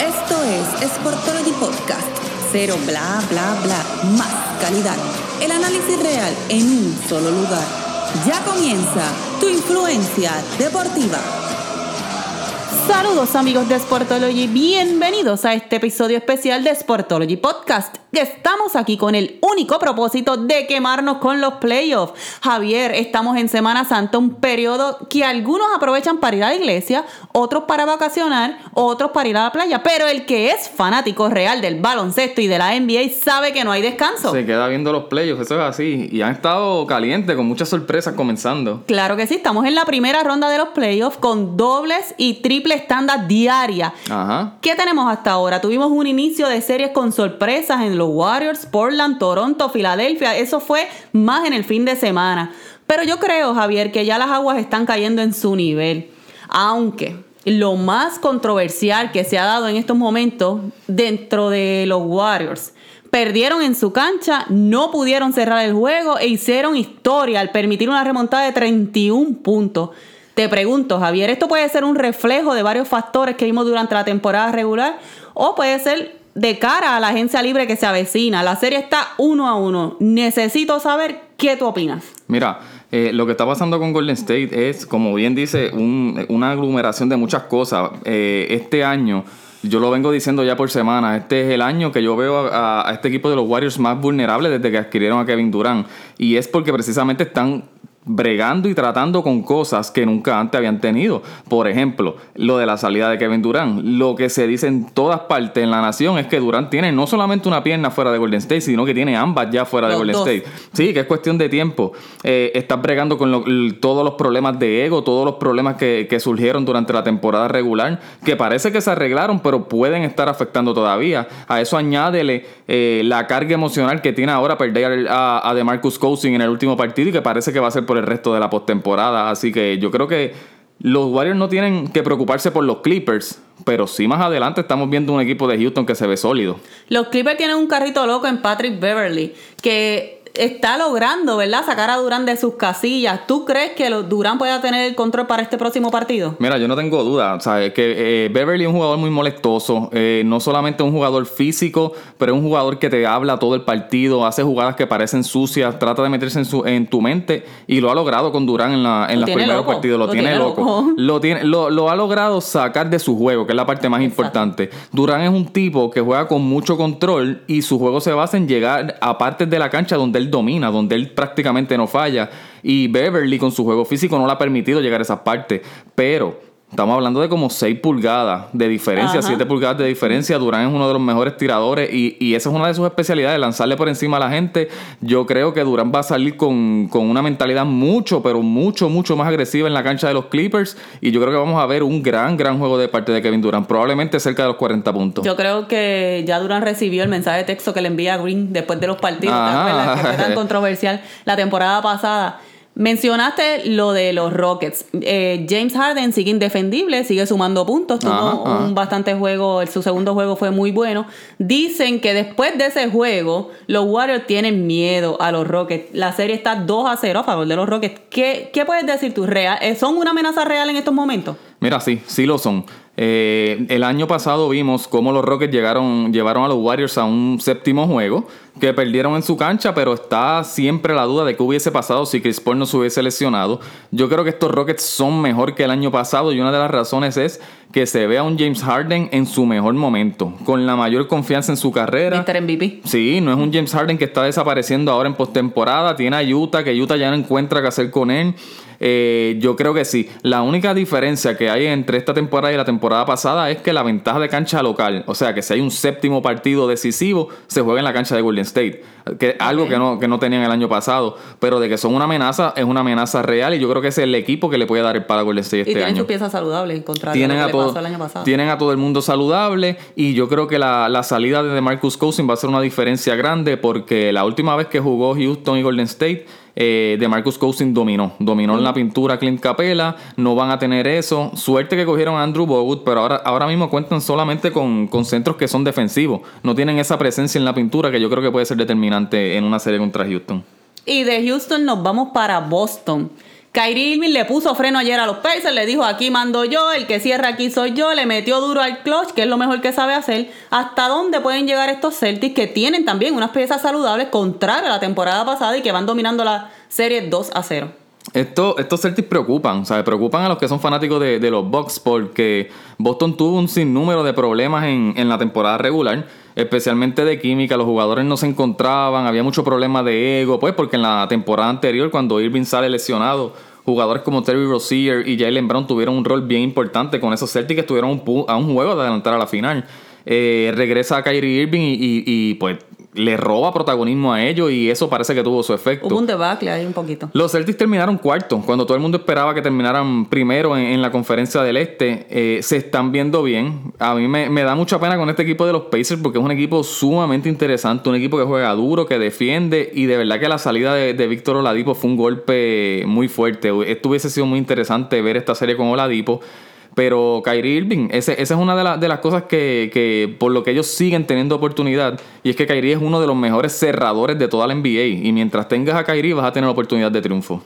Esto es Sportology Podcast. Cero bla bla bla. Más calidad. El análisis real en un solo lugar. Ya comienza tu influencia deportiva. Saludos amigos de Sportology, bienvenidos a este episodio especial de Sportology Podcast. Estamos aquí con el único propósito de quemarnos con los playoffs. Javier, estamos en Semana Santa, un periodo que algunos aprovechan para ir a la iglesia, otros para vacacionar, otros para ir a la playa, pero el que es fanático real del baloncesto y de la NBA sabe que no hay descanso. Se queda viendo los playoffs, eso es así, y han estado calientes con muchas sorpresas comenzando. Claro que sí, estamos en la primera ronda de los playoffs con dobles y triples tandas diarias. Ajá. ¿Qué tenemos hasta ahora? Tuvimos un inicio de series con sorpresas en los Warriors, Portland, Toronto, Filadelfia. Eso fue más en el fin de semana. Pero yo creo, Javier, que ya las aguas están cayendo en su nivel. Aunque lo más controversial que se ha dado en estos momentos dentro de los Warriors perdieron en su cancha, no pudieron cerrar el juego e hicieron historia al permitir una remontada de 31 puntos. Te pregunto, Javier, ¿esto puede ser un reflejo de varios factores que vimos durante la temporada regular o puede ser de cara a la agencia libre que se avecina? La serie está uno a uno. Necesito saber qué tú opinas. Mira, eh, lo que está pasando con Golden State es, como bien dice, un- una aglomeración de muchas cosas. Eh, este año, yo lo vengo diciendo ya por semana, este es el año que yo veo a, este equipo de los Warriors más vulnerable desde que adquirieron a Kevin Durant. Y es porque precisamente están bregando y tratando con cosas que nunca antes habían tenido. Por ejemplo, lo de la salida de Kevin Durant. Lo que se dice en todas partes en la nación es que Durant tiene no solamente una pierna fuera de Golden State, sino que tiene ambas ya fuera de Golden dos. State. Sí, que es cuestión de tiempo. Eh, estás bregando con lo- todos los problemas de ego, todos los problemas que, que surgieron durante la temporada regular, que parece que se arreglaron, pero pueden estar afectando todavía. A eso añádele eh, la carga emocional que tiene ahora perder a, a DeMarcus Cousins en el último partido y que parece que va a ser por el resto de la postemporada. Así que yo creo que los Warriors no tienen que preocuparse por los Clippers, pero sí más adelante estamos viendo un equipo de Houston que se ve sólido. Los Clippers tienen un carrito loco en Patrick Beverly que está logrando, ¿verdad? Sacar a Durán de sus casillas. ¿Tú crees que Durán pueda tener el control para este próximo partido? Mira, yo no tengo duda, ¿sabes? Que eh, Beverly es un jugador muy molestoso, eh, no solamente un jugador físico, pero es un jugador que te habla todo el partido, hace jugadas que parecen sucias, trata de meterse en, su, en tu mente y lo ha logrado con Durán en, la, en Lo los primeros loco, partidos, lo, lo tiene, tiene loco. loco. Lo, tiene, lo, lo ha logrado sacar de su juego, que es la parte más Exacto. importante. Durán es un tipo que juega con mucho control y su juego se basa en llegar a partes de la cancha donde él domina, donde él prácticamente no falla. Y Beverly con su juego físico no le ha permitido llegar a esas partes. Pero estamos hablando de como 6 pulgadas de diferencia, Ajá. 7 pulgadas de diferencia. Durán es uno de los mejores tiradores y, y esa es una de sus especialidades, lanzarle por encima a la gente. Yo creo que Durán va a salir con, con una mentalidad mucho, pero mucho, mucho más agresiva en la cancha de los Clippers. Y yo creo que vamos a ver un gran, gran juego de parte de Kevin Durán, probablemente cerca de los 40 puntos. Yo creo que ya Durán recibió el mensaje de texto que le envía Green después de los partidos. ¿te Ajá. acuerdas? Que fue tan controversial la temporada pasada. Mencionaste lo de los Rockets. Eh, James Harden sigue indefendible, sigue sumando puntos. Tuvo Ajá, ajá. un bastante juego, su segundo juego fue muy bueno. Dicen que después de ese juego, los Warriors tienen miedo a los Rockets. La serie está 2 a 0 a favor de los Rockets. ¿Qué, qué puedes decir tú? Real- eh, ¿Son una amenaza real en estos momentos? Mira, sí, sí lo son. Eh, el año pasado vimos cómo los Rockets llegaron, llevaron a los Warriors a un séptimo juego que perdieron en su cancha, pero está siempre la duda de qué hubiese pasado si Chris Paul no se hubiese lesionado. Yo creo que estos Rockets son mejor que el año pasado y una de las razones es que se ve a un James Harden en su mejor momento, con la mayor confianza en su carrera. Mr. MVP. Sí, no es un James Harden que está desapareciendo ahora en postemporada. Tiene a Utah, que Utah ya no encuentra qué hacer con él. Eh, yo creo que sí. La única diferencia que hay entre esta temporada y la temporada pasada es que la ventaja de cancha local, o sea, que si hay un séptimo partido decisivo, se juega en la cancha de Golden State. Que, Algo que no, que no tenían el año pasado. Pero de que son una amenaza, es una amenaza real y yo creo que es el equipo que le puede dar el palo a Golden State Y este tienen año sus piezas saludables, contrario tienen a lo que todo, pasó el año pasado. tienen a todo el mundo saludable y yo creo que la, la salida de Marcus Cousins va a ser una diferencia grande porque la última vez que jugó Houston y Golden State eh, de Marcus Cousins dominó, dominó en la pintura Clint Capela, no van a tener eso, suerte que cogieron a Andrew Bogut, pero ahora, ahora mismo cuentan solamente con, con centros que son defensivos, no tienen esa presencia en la pintura que yo creo que puede ser determinante en una serie contra Houston. Y de Houston nos vamos para Boston. Kyrie Irving le puso freno ayer a los Pacers, le dijo aquí mando yo, el que cierra aquí soy yo, le metió duro al clutch, que es lo mejor que sabe hacer. ¿Hasta dónde pueden llegar estos Celtics que tienen también unas piezas saludables contrario a la temporada pasada y que van dominando la serie 2 a 0? Esto, estos Celtics preocupan, o sea, preocupan a los que son fanáticos de, los Bucks porque Boston tuvo un sinnúmero de problemas en, en, la temporada regular, especialmente de química, los jugadores no se encontraban, había mucho problema de ego, pues porque en la temporada anterior cuando Irving sale lesionado, jugadores como Terry Rozier y Jalen Brown tuvieron un rol bien importante con esos Celtics que estuvieron a un juego de adelantar a la final. Eh, regresa a Kyrie Irving y, pues le roba protagonismo a ellos y eso parece que tuvo su efecto. Hubo un debacle ahí un poquito. Los Celtics terminaron cuarto, cuando todo el mundo esperaba que terminaran primero en, la conferencia del Este. Eh, se están viendo bien. A mí me, da mucha pena con este equipo de los Pacers porque es un equipo sumamente interesante, un equipo que juega duro, que defiende y de verdad que la salida de, de Víctor Oladipo fue un golpe muy fuerte. Esto hubiese sido muy interesante ver esta serie con Oladipo. Pero Kyrie Irving, esa es una de, de las cosas que, por lo que ellos siguen teniendo oportunidad. Y es que Kyrie es uno de los mejores cerradores de toda la NBA. Y mientras tengas a Kyrie vas a tener oportunidad de triunfo.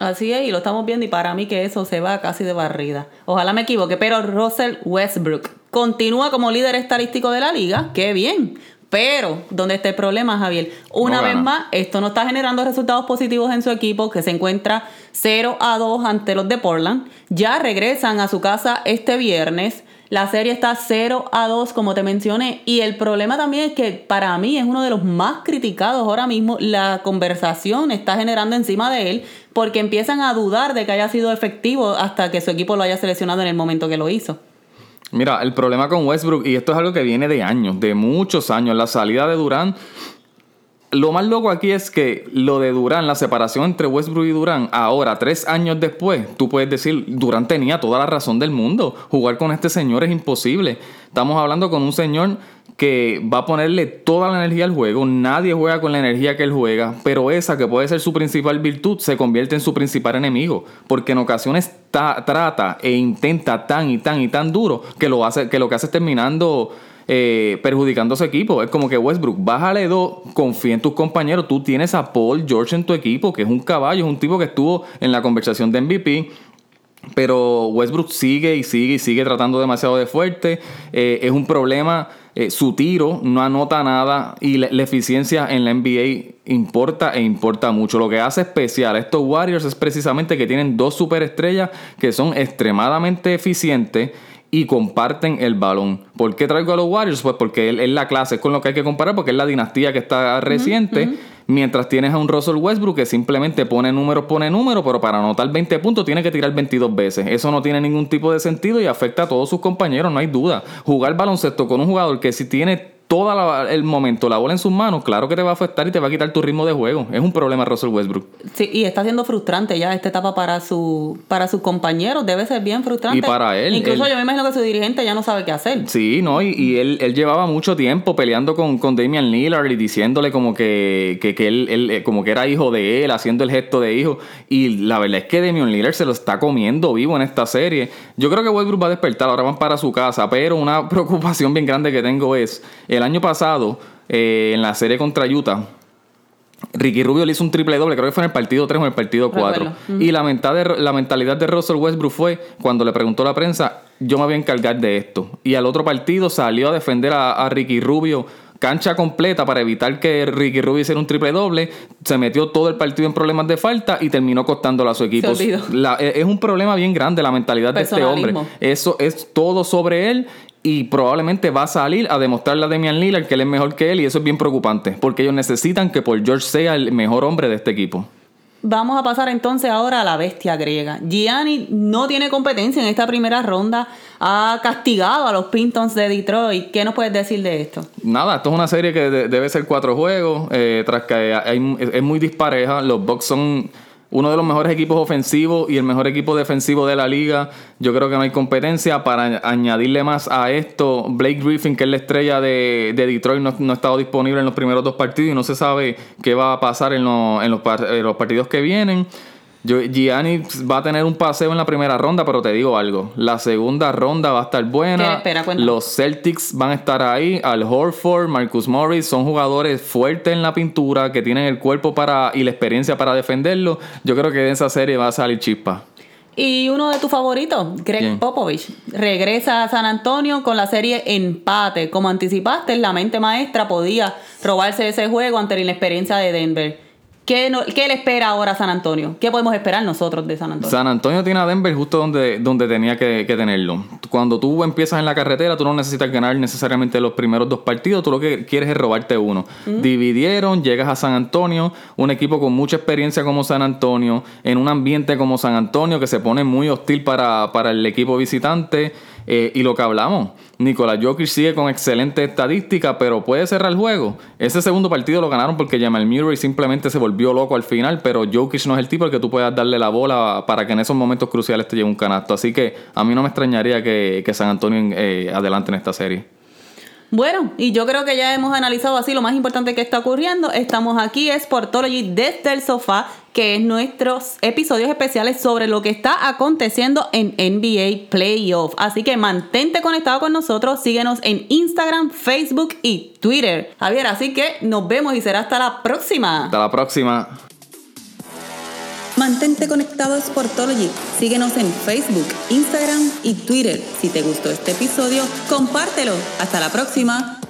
Así es, y lo estamos viendo y para mí que eso se va casi de barrida. Ojalá me equivoque, pero Russell Westbrook continúa como líder estadístico de la liga. Qué bien. Pero, ¿dónde está el problema, Javier? Una vez más, esto no está generando resultados positivos en su equipo, que se encuentra 0 a 2 ante los de Portland. Ya regresan a su casa este viernes. La serie está 0 a 2, como te mencioné. Y el problema también es que para mí es uno de los más criticados ahora mismo. La conversación está generando encima de él porque empiezan a dudar de que haya sido efectivo hasta que su equipo lo haya seleccionado en el momento que lo hizo. Mira, el problema con Westbrook, y esto es algo que viene de años, de muchos años, la salida de Durán. Lo más loco aquí es que lo de Durán, la separación entre Westbrook y Durán, ahora, tres años después, tú puedes decir, Durán tenía toda la razón del mundo. Jugar con este señor es imposible. Estamos hablando con un señor que va a ponerle toda la energía al juego. Nadie juega con la energía que él juega, pero esa que puede ser su principal virtud se convierte en su principal enemigo, porque en ocasiones trata e intenta tan y tan y tan duro que lo, hace, que, lo que hace es terminando eh, perjudicando a su equipo. Es como que Westbrook, bájale dos, confía en tus compañeros. Tú tienes a Paul George en tu equipo, que es un caballo, es un tipo que estuvo en la conversación de MVP. Pero Westbrook sigue y sigue y sigue tratando demasiado de fuerte. Eh, es un problema eh, su tiro no anota nada y la, eficiencia en la NBA importa e importa mucho. Lo que hace especial a estos Warriors es precisamente que tienen dos superestrellas que son extremadamente eficientes y comparten el balón. ¿Por qué traigo a los Warriors? Pues porque es la clase, es con lo que hay que comparar, porque es la dinastía que está reciente. Mientras tienes a un Russell Westbrook que simplemente pone números, pone números, pero para anotar 20 puntos tiene que tirar 22 veces. Eso no tiene ningún tipo de sentido y afecta a todos sus compañeros, no hay duda. Jugar baloncesto con un jugador que si tiene todo el momento la bola en sus manos, claro que te va a afectar y te va a quitar tu ritmo de juego. Es un problema Russell Westbrook. Sí, y está siendo frustrante ya esta etapa para su para sus compañeros. Debe ser bien frustrante. Y para él. Incluso yo me imagino que su dirigente ya no sabe qué hacer. Sí, no, y, él, él, llevaba mucho tiempo peleando con, con Damian Lillard y diciéndole como que, que, él, él, eh, como que era hijo de él, haciendo el gesto de hijo. Y la verdad es que Damian Lillard se lo está comiendo vivo en esta serie. Yo creo que Westbrook va a despertar, ahora van para su casa, pero una preocupación bien grande que tengo es el año pasado, eh, en la serie contra Utah, Ricky Rubio le hizo un triple doble, creo que fue en el partido 3 o en el partido 4. Y la, la mentalidad de Russell Westbrook fue, cuando le preguntó a la prensa, yo me voy a encargar de esto. Y al otro partido salió a defender a, Ricky Rubio cancha completa para evitar que Ricky Rubio hiciera un triple doble, se metió todo el partido en problemas de falta y terminó costándolo a su equipo. E, es un problema bien grande la mentalidad de este hombre. Eso es todo sobre él y probablemente va a salir a demostrarle a Damian Lillard que él es mejor que él y eso es bien preocupante porque ellos necesitan que Paul George sea el mejor hombre de este equipo. Vamos a pasar entonces ahora a la bestia griega. Gianni no tiene competencia en esta primera ronda. Ha castigado a los Pintons de Detroit. ¿Qué nos puedes decir de esto? Nada, esto es una serie que debe ser cuatro juegos. Eh, tras que es muy dispareja. Los Bucks son uno de los mejores equipos ofensivos y el mejor equipo defensivo de la liga. Yo creo que no hay competencia. Para añadirle más a esto, Blake Griffin, que es la estrella de, Detroit, no, ha estado disponible en los primeros dos partidos y no se sabe qué va a pasar en, los, partidos que vienen. Yo, Giannis va a tener un paseo en la primera ronda, pero te digo algo. La segunda ronda va a estar buena. ¿Qué espera? Los Celtics van a estar ahí. Al Horford, Marcus Morris son jugadores fuertes en la pintura que tienen el cuerpo para y la experiencia para defenderlo. Yo creo que de esa serie va a salir chispa. Y uno de tus favoritos, Greg. Popovich, regresa a San Antonio con la serie empate. Como anticipaste, la mente maestra podía robarse ese juego ante la inexperiencia de Denver. ¿Qué, no- qué le espera ahora San Antonio? ¿Qué podemos esperar nosotros de San Antonio? San Antonio tiene a Denver justo donde, donde tenía que, que tenerlo. Cuando tú empiezas en la carretera, tú no necesitas ganar necesariamente los primeros dos partidos, tú lo que quieres es robarte uno. Dividieron, llegas a San Antonio, un equipo con mucha experiencia como San Antonio, en un ambiente como San Antonio que se pone muy hostil para, para el equipo visitante. Eh, y lo que hablamos, Nicolás Jokic sigue con excelente estadística, pero puede cerrar el juego. Ese segundo partido lo ganaron porque Jamal Murray simplemente se volvió loco al final, pero Jokic no es el tipo al que tú puedas darle la bola para que en esos momentos cruciales te lleve un canasto. Así que a mí no me extrañaría que, San Antonio eh, adelante en esta serie. Bueno, y yo creo que ya hemos analizado así lo más importante que está ocurriendo. Estamos aquí, Sportology desde el sofá, que es nuestros episodios especiales sobre lo que está aconteciendo en NBA Playoff. Así que mantente conectado con nosotros, síguenos en Instagram, Facebook y Twitter. Javier, así que nos vemos y será hasta la próxima. Hasta la próxima. Mantente conectado a Sportology. Síguenos en Facebook, Instagram y Twitter. Si te gustó este episodio, compártelo. Hasta la próxima.